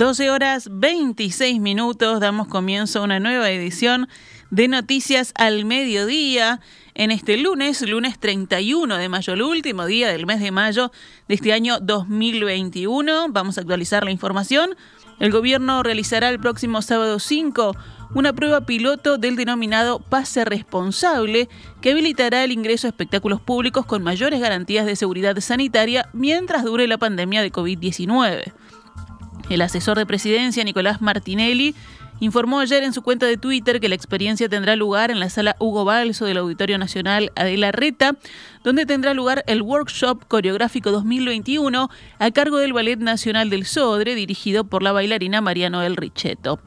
12 horas 26 minutos, damos comienzo a una nueva edición de Noticias al Mediodía en este lunes, lunes 31 de mayo, el último día del mes de mayo de este año 2021. Vamos a actualizar la información. El gobierno realizará el próximo sábado 5 una prueba piloto del denominado pase responsable que habilitará el ingreso a espectáculos públicos con mayores garantías de seguridad sanitaria mientras dure la pandemia de COVID-19. El asesor de presidencia, Nicolás Martinelli, informó ayer en su cuenta de Twitter que la experiencia tendrá lugar en la sala Hugo Balso del Auditorio Nacional Adela Reta, donde tendrá lugar el Workshop Coreográfico 2021 a cargo del Ballet Nacional del Sodre, dirigido por la bailarina María Noel Richetto.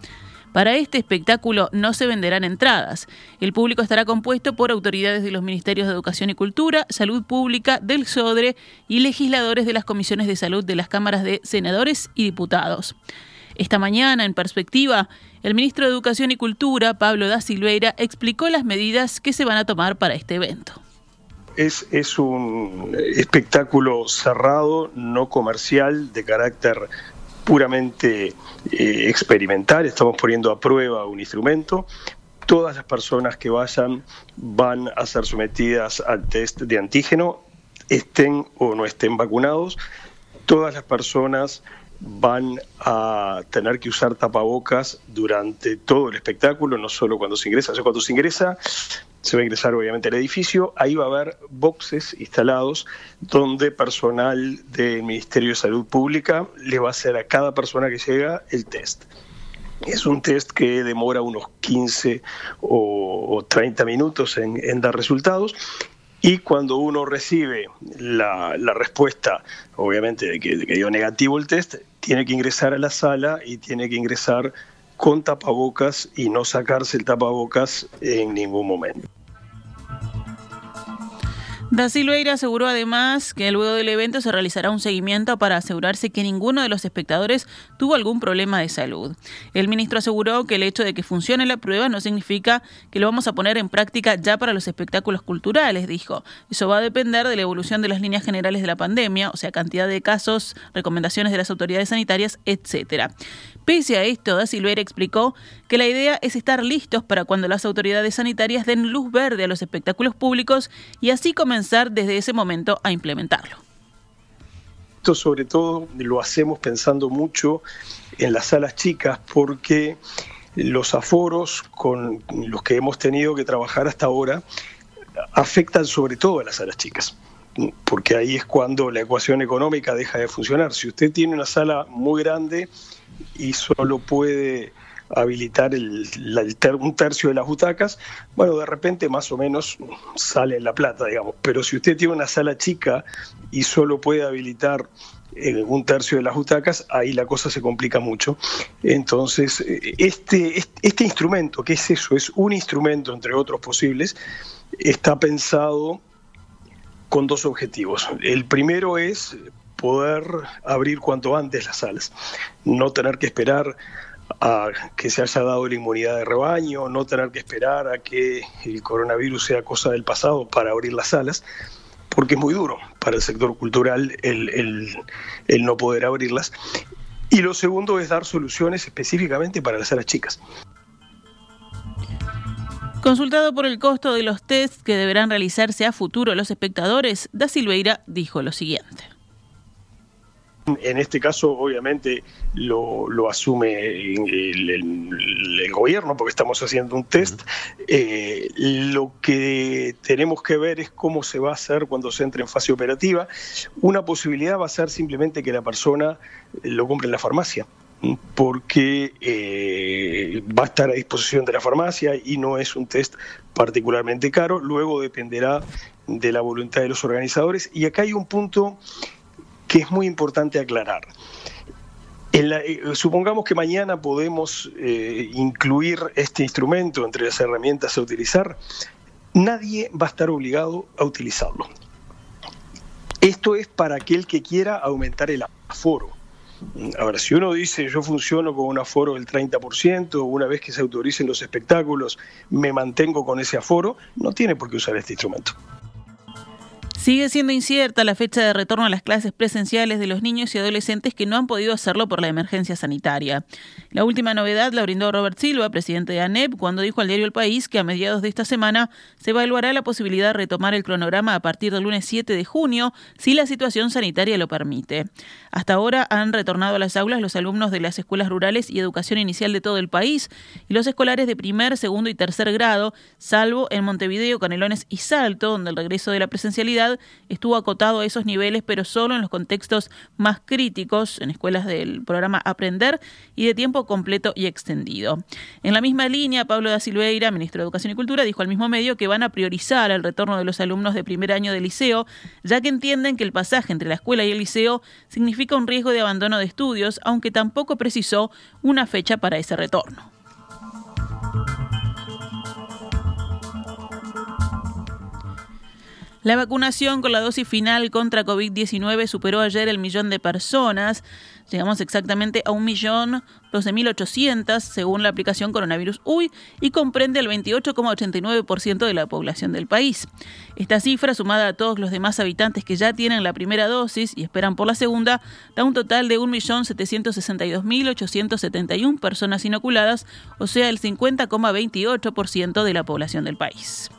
Para este espectáculo no se venderán entradas. El público estará compuesto por autoridades de los Ministerios de Educación y Cultura, Salud Pública, del SODRE y legisladores de las comisiones de salud de las cámaras de senadores y diputados. Esta mañana, en perspectiva, el ministro de Educación y Cultura, Pablo da Silveira, explicó las medidas que se van a tomar para este evento. Es, es, un espectáculo cerrado, no comercial, de carácter puramente eh, experimental, estamos poniendo a prueba un instrumento. Todas las personas que vayan van a ser sometidas al test de antígeno, estén o no estén vacunados. Todas las personas van a tener que usar tapabocas durante todo el espectáculo, no solo cuando se ingresa. Cuando se ingresa, se va a ingresar obviamente al edificio, ahí va a haber boxes instalados donde personal del Ministerio de Salud Pública le va a hacer a cada persona que llega el test. Es un test que demora unos 15 o, 30 minutos en, dar resultados y cuando uno recibe la, respuesta, obviamente de que, de que dio negativo el test, tiene que ingresar a la sala y tiene que ingresar con tapabocas y no sacarse el tapabocas en ningún momento. Da Silveira aseguró además que luego del evento se realizará un seguimiento para asegurarse que ninguno de los espectadores tuvo algún problema de salud. El ministro aseguró que el hecho de que funcione la prueba no significa que lo vamos a poner en práctica ya para los espectáculos culturales, dijo. Eso va a depender de la evolución de las líneas generales de la pandemia, o sea, cantidad de casos, recomendaciones de las autoridades sanitarias, etcétera. Pese a esto, Da Silveira explicó que la idea es estar listos para cuando las autoridades sanitarias den luz verde a los espectáculos públicos y así comenzar desde ese momento a implementarlo. Esto sobre todo lo hacemos pensando mucho en las salas chicas porque los aforos con los que hemos tenido que trabajar hasta ahora afectan sobre todo a las salas chicas porque ahí es cuando la ecuación económica deja de funcionar. Si usted tiene una sala muy grande y solo puede habilitar el, un tercio de las butacas, bueno, de repente más o menos sale la plata, digamos. Pero si usted tiene una sala chica y solo puede habilitar eh, un tercio de las butacas, ahí la cosa se complica mucho. Entonces, eh, este, este instrumento, ¿qué es eso? Es un instrumento, entre otros posibles, está pensado con dos objetivos. El primero es poder abrir cuanto antes las salas, no tener que esperar a que se haya dado la inmunidad de rebaño, no tener que esperar a que el coronavirus sea cosa del pasado para abrir las salas, porque es muy duro para el sector cultural el, el no poder abrirlas. Y lo segundo es dar soluciones específicamente para las salas chicas. Consultado por el costo de los tests que deberán realizarse a futuro los espectadores, Da Silveira dijo lo siguiente. En este caso, obviamente, lo, asume el, gobierno porque estamos haciendo un test. Eh, lo que tenemos que ver es cómo se va a hacer cuando se entre en fase operativa. Una posibilidad va a ser simplemente que la persona lo compre en la farmacia porque eh, va a estar a disposición de la farmacia y no es un test particularmente caro. Luego dependerá de la voluntad de los organizadores. Y acá hay un punto que es muy importante aclarar. Eh, supongamos que mañana podemos eh, incluir este instrumento entre las herramientas a utilizar. Nadie va a estar obligado a utilizarlo. Esto es para aquel que quiera aumentar el aforo Ahora, si uno dice yo funciono con un aforo del 30%, una vez que se autoricen los espectáculos, me mantengo con ese aforo, no tiene por qué usar este instrumento. Sigue siendo incierta la fecha de retorno a las clases presenciales de los niños y adolescentes que no han podido hacerlo por la emergencia sanitaria. La última novedad la brindó Robert Silva, presidente de ANEP, cuando dijo al diario El País que a mediados de esta semana se evaluará la posibilidad de retomar el cronograma a partir del lunes 7 de junio, si la situación sanitaria lo permite. Hasta ahora han retornado a las aulas los alumnos de las escuelas rurales y educación inicial de todo el país y los escolares de primer, segundo y tercer grado, salvo en Montevideo, Canelones y Salto, donde el regreso de la presencialidad estuvo acotado a esos niveles, pero solo en los contextos más críticos, en escuelas del programa Aprender y de tiempo completo y extendido. En la misma línea, Pablo da Silveira, ministro de Educación y Cultura, dijo al mismo medio que van a priorizar el retorno de los alumnos de primer año de liceo, ya que entienden que el pasaje entre la escuela y el liceo significa un riesgo de abandono de estudios, aunque tampoco precisó una fecha para ese retorno. La vacunación con la dosis final contra COVID-19 superó ayer el millón de personas. Llegamos exactamente a un millón ochocientos según la aplicación Coronavirus UI y comprende el 28,89% de la población del país. Esta cifra, sumada a todos los demás habitantes que ya tienen la primera dosis y esperan por la segunda, da un total de 1.762.871 personas inoculadas, o sea, el 50,28% de la población del país.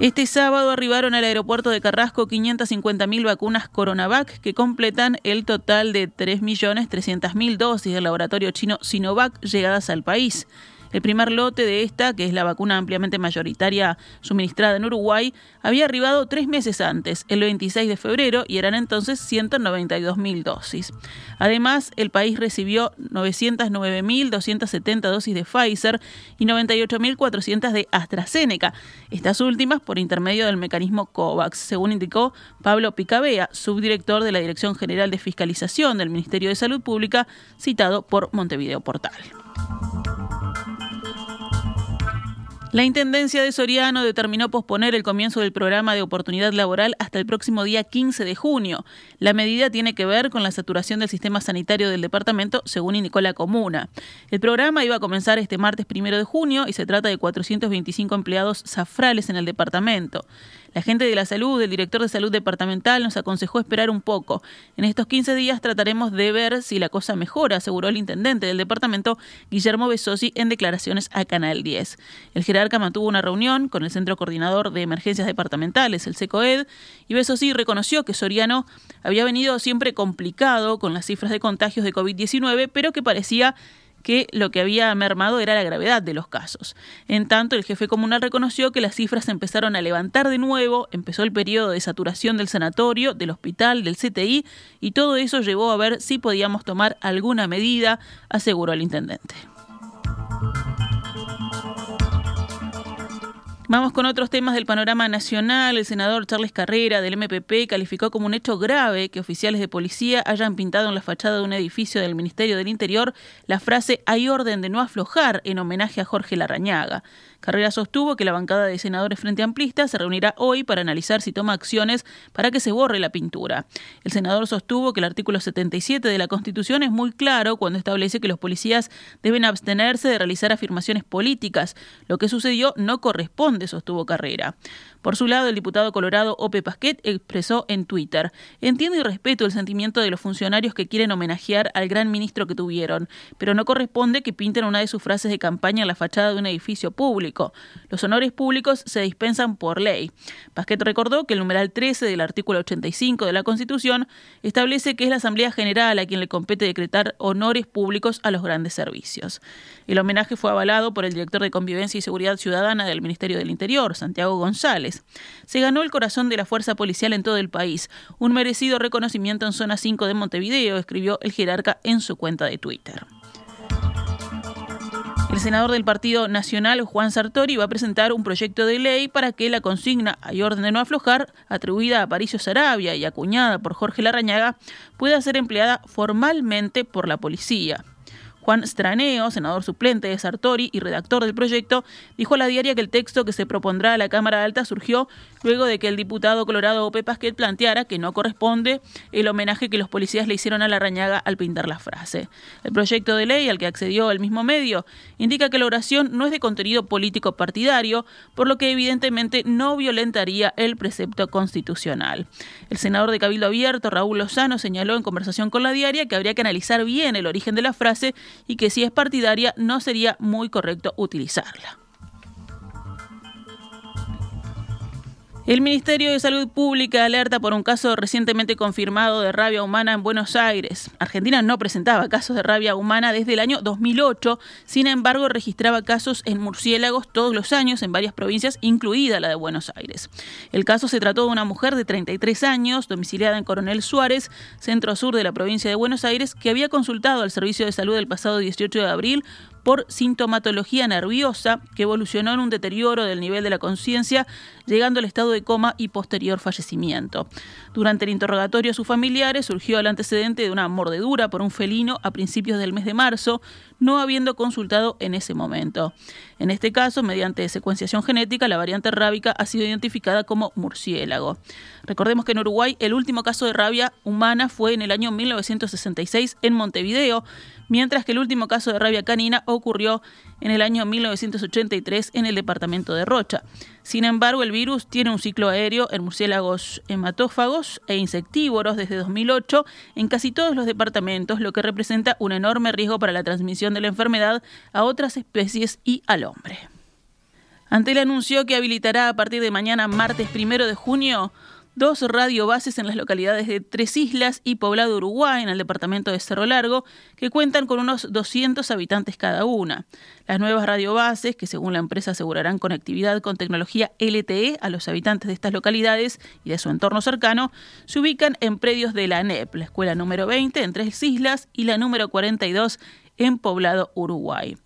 Este sábado arribaron al aeropuerto de Carrasco 550.000 vacunas Coronavac que completan el total de 3.300.000 dosis del laboratorio chino Sinovac llegadas al país. El primer lote de esta, que es la vacuna ampliamente mayoritaria suministrada en Uruguay, había arribado tres meses antes, el 26 de febrero, y eran entonces 192.000 dosis. Además, el país recibió 909.270 dosis de Pfizer y 98.400 de AstraZeneca, estas últimas por intermedio del mecanismo COVAX, según indicó Pablo Picabea, subdirector de la Dirección General de Fiscalización del Ministerio de Salud Pública, citado por Montevideo Portal. La Intendencia de Soriano determinó posponer el comienzo del programa de oportunidad laboral hasta el próximo día 15 de junio. La medida tiene que ver con la saturación del sistema sanitario del departamento, según indicó la comuna. El programa iba a comenzar este martes primero de junio y se trata de 425 empleados zafrales en el departamento. La gente de la salud, el director de salud departamental, nos aconsejó esperar un poco. En estos 15 días trataremos de ver si la cosa mejora, aseguró el intendente del departamento, Guillermo Besosi, en declaraciones a Canal 10. El jerarca mantuvo una reunión con el Centro Coordinador de Emergencias Departamentales, el SECOED, y Besosi reconoció que Soriano había venido siempre complicado con las cifras de contagios de COVID-19, pero que parecía que lo que había mermado era la gravedad de los casos. En tanto, el jefe comunal reconoció que las cifras empezaron a levantar de nuevo, empezó el periodo de saturación del sanatorio, del hospital, del CTI, y todo eso llevó a ver si podíamos tomar alguna medida, aseguró el intendente. Vamos con otros temas del panorama nacional. El senador Charles Carrera del MPP calificó como un hecho grave que oficiales de policía hayan pintado en la fachada de un edificio del Ministerio del Interior la frase hay orden de no aflojar en homenaje a Jorge Larrañaga. Carrera sostuvo que la bancada de senadores Frente Amplista se reunirá hoy para analizar si toma acciones para que se borre la pintura. El senador sostuvo que el artículo 77 de la Constitución es muy claro cuando establece que los policías deben abstenerse de realizar afirmaciones políticas. Lo que sucedió no corresponde, sostuvo Carrera. Por su lado, el diputado colorado Ope Pasquet expresó en Twitter: Entiendo y respeto el sentimiento de los funcionarios que quieren homenajear al gran ministro que tuvieron, pero no corresponde que pinten una de sus frases de campaña en la fachada de un edificio público. Los honores públicos se dispensan por ley. Pasquet recordó que el numeral 13 del artículo 85 de la Constitución establece que es la Asamblea General a quien le compete decretar honores públicos a los grandes servicios. El homenaje fue avalado por el director de Convivencia y Seguridad Ciudadana del Ministerio del Interior, Santiago González. Se ganó el corazón de la fuerza policial en todo el país, un merecido reconocimiento en zona 5 de Montevideo, escribió el jerarca en su cuenta de Twitter. El senador del Partido Nacional, Juan Sartori, va a presentar un proyecto de ley para que la consigna hay orden de no aflojar, atribuida a Paricio Sarabia y acuñada por Jorge Larrañaga, pueda ser empleada formalmente por la policía. Juan Straneo, senador suplente de Sartori y redactor del proyecto, dijo a la diaria que el texto que se propondrá a la Cámara Alta surgió luego de que el diputado colorado Ope Pasquet planteara que no corresponde el homenaje que los policías le hicieron a la rañaga al pintar la frase. El proyecto de ley al que accedió el mismo medio indica que la oración no es de contenido político partidario, por lo que evidentemente no violentaría el precepto constitucional. El senador de Cabildo Abierto, Raúl Lozano, señaló en conversación con la diaria que habría que analizar bien el origen de la frase y que si es partidaria no sería muy correcto utilizarla. El Ministerio de Salud Pública alerta por un caso recientemente confirmado de rabia humana en Buenos Aires. Argentina no presentaba casos de rabia humana desde el año 2008, sin embargo registraba casos en murciélagos todos los años en varias provincias, incluida la de Buenos Aires. El caso se trató de una mujer de 33 años, domiciliada en Coronel Suárez, centro sur de la provincia de Buenos Aires, que había consultado al Servicio de Salud el pasado 18 de abril por sintomatología nerviosa que evolucionó en un deterioro del nivel de la conciencia, llegando al estado de coma y posterior fallecimiento. Durante el interrogatorio a sus familiares surgió el antecedente de una mordedura por un felino a principios del mes de marzo, no habiendo consultado en ese momento. En este caso, mediante secuenciación genética, la variante rábica ha sido identificada como murciélago. Recordemos que en Uruguay el último caso de rabia humana fue en el año 1966 en Montevideo, mientras que el último caso de rabia canina ocurrió en el año 1983 en el departamento de Rocha. Sin embargo, el virus tiene un ciclo aéreo en murciélagos hematófagos e insectívoros desde 2008 en casi todos los departamentos, lo que representa un enorme riesgo para la transmisión de la enfermedad a otras especies y al hombre. Ante el anuncio que habilitará a partir de mañana, martes primero de junio, dos radiobases en las localidades de Tres Islas y Poblado Uruguay, en el departamento de Cerro Largo, que cuentan con unos 200 habitantes cada una. Las nuevas radiobases, que según la empresa asegurarán conectividad con tecnología LTE a los habitantes de estas localidades y de su entorno cercano, se ubican en predios de la ANEP, la escuela número 20 en Tres Islas y la número 42 en Poblado Uruguay.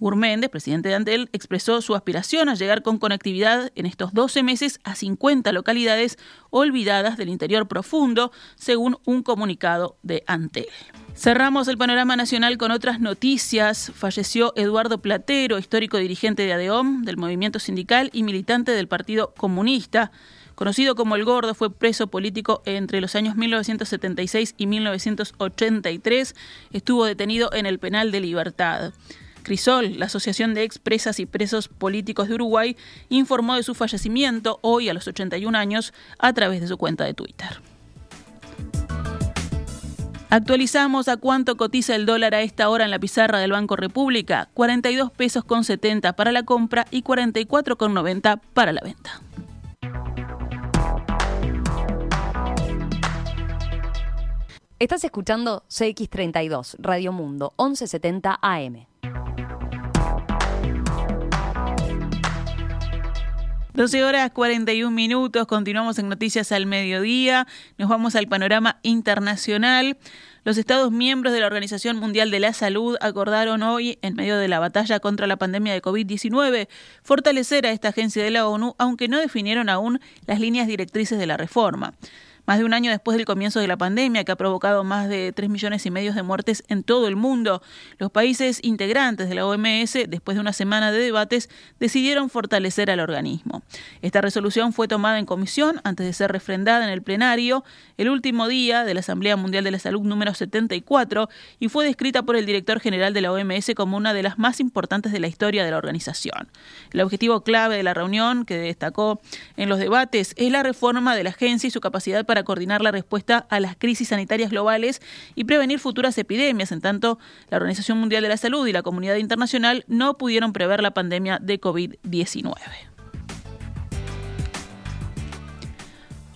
Urméndez, presidente de Antel, expresó su aspiración a llegar con conectividad en estos 12 meses a 50 localidades olvidadas del interior profundo, según un comunicado de Antel. Cerramos el panorama nacional con otras noticias. Falleció Eduardo Platero, histórico dirigente de ADEOM, del movimiento sindical y militante del Partido Comunista. Conocido como El Gordo, fue preso político entre los años 1976 y 1983. Estuvo detenido en el penal de Libertad. Crisol, la Asociación de Expresas y Presos Políticos de Uruguay, informó de su fallecimiento hoy a los 81 años a través de su cuenta de Twitter. Actualizamos a cuánto cotiza el dólar a esta hora en la pizarra del Banco República, 42 pesos con 70 para la compra y 44 con 90 para la venta. Estás escuchando CX32, Radio Mundo, 1170 AM. 12 horas 41 minutos, continuamos en Noticias al Mediodía, nos vamos al panorama internacional. Los Estados miembros de la Organización Mundial de la Salud acordaron hoy, en medio de la batalla contra la pandemia de COVID-19, fortalecer a esta agencia de la ONU, aunque no definieron aún las líneas directrices de la reforma. Más de un año después del comienzo de la pandemia, que ha provocado más de 3 millones y medio de muertes en todo el mundo, los países integrantes de la OMS, después de una semana de debates, decidieron fortalecer al organismo. Esta resolución fue tomada en comisión antes de ser refrendada en el plenario el último día de la Asamblea Mundial de la Salud número 74 y fue descrita por el director general de la OMS como una de las más importantes de la historia de la organización. El objetivo clave de la reunión, que destacó en los debates, es la reforma de la agencia y su capacidad para coordinar la respuesta a las crisis sanitarias globales y prevenir futuras epidemias. En tanto, la Organización Mundial de la Salud y la comunidad internacional no pudieron prever la pandemia de COVID-19.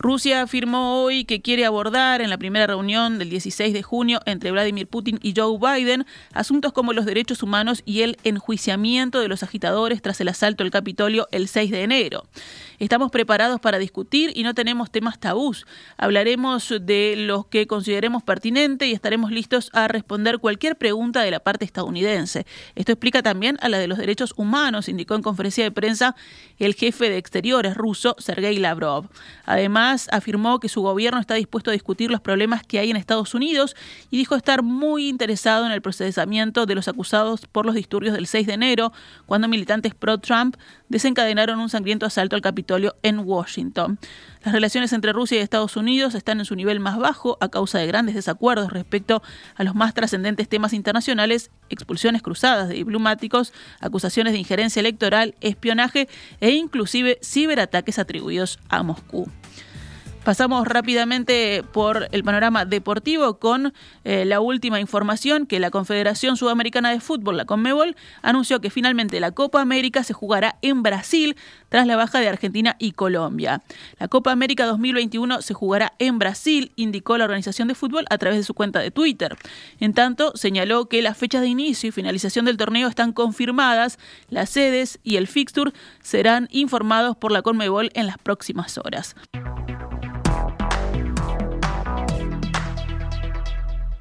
Rusia afirmó hoy que quiere abordar en la primera reunión del 16 de junio entre Vladimir Putin y Joe Biden asuntos como los derechos humanos y el enjuiciamiento de los agitadores tras el asalto al Capitolio el 6 de enero. Estamos preparados para discutir y no tenemos temas tabús. Hablaremos de los que consideremos pertinente y estaremos listos a responder cualquier pregunta de la parte estadounidense. Esto explica también a la de los derechos humanos, indicó en conferencia de prensa el jefe de exteriores ruso, Sergei Lavrov. Afirmó que su gobierno está dispuesto a discutir los problemas que hay en Estados Unidos y dijo estar muy interesado en el procesamiento de los acusados por los disturbios del 6 de enero, cuando militantes pro-Trump desencadenaron un sangriento asalto al Capitolio en Washington. Las relaciones entre Rusia y Estados Unidos están en su nivel más bajo a causa de grandes desacuerdos respecto a los más trascendentes temas internacionales, expulsiones cruzadas de diplomáticos, acusaciones de injerencia electoral, espionaje e inclusive ciberataques atribuidos a Moscú. Pasamos rápidamente por el panorama deportivo con eh, la última información que la Confederación Sudamericana de Fútbol, la CONMEBOL, anunció que finalmente la Copa América se jugará en Brasil tras la baja de Argentina y Colombia. La Copa América 2021 se jugará en Brasil, indicó la organización de fútbol a través de su cuenta de Twitter. En tanto, señaló que las fechas de inicio y finalización del torneo están confirmadas, las sedes y el fixture serán informados por la CONMEBOL en las próximas horas.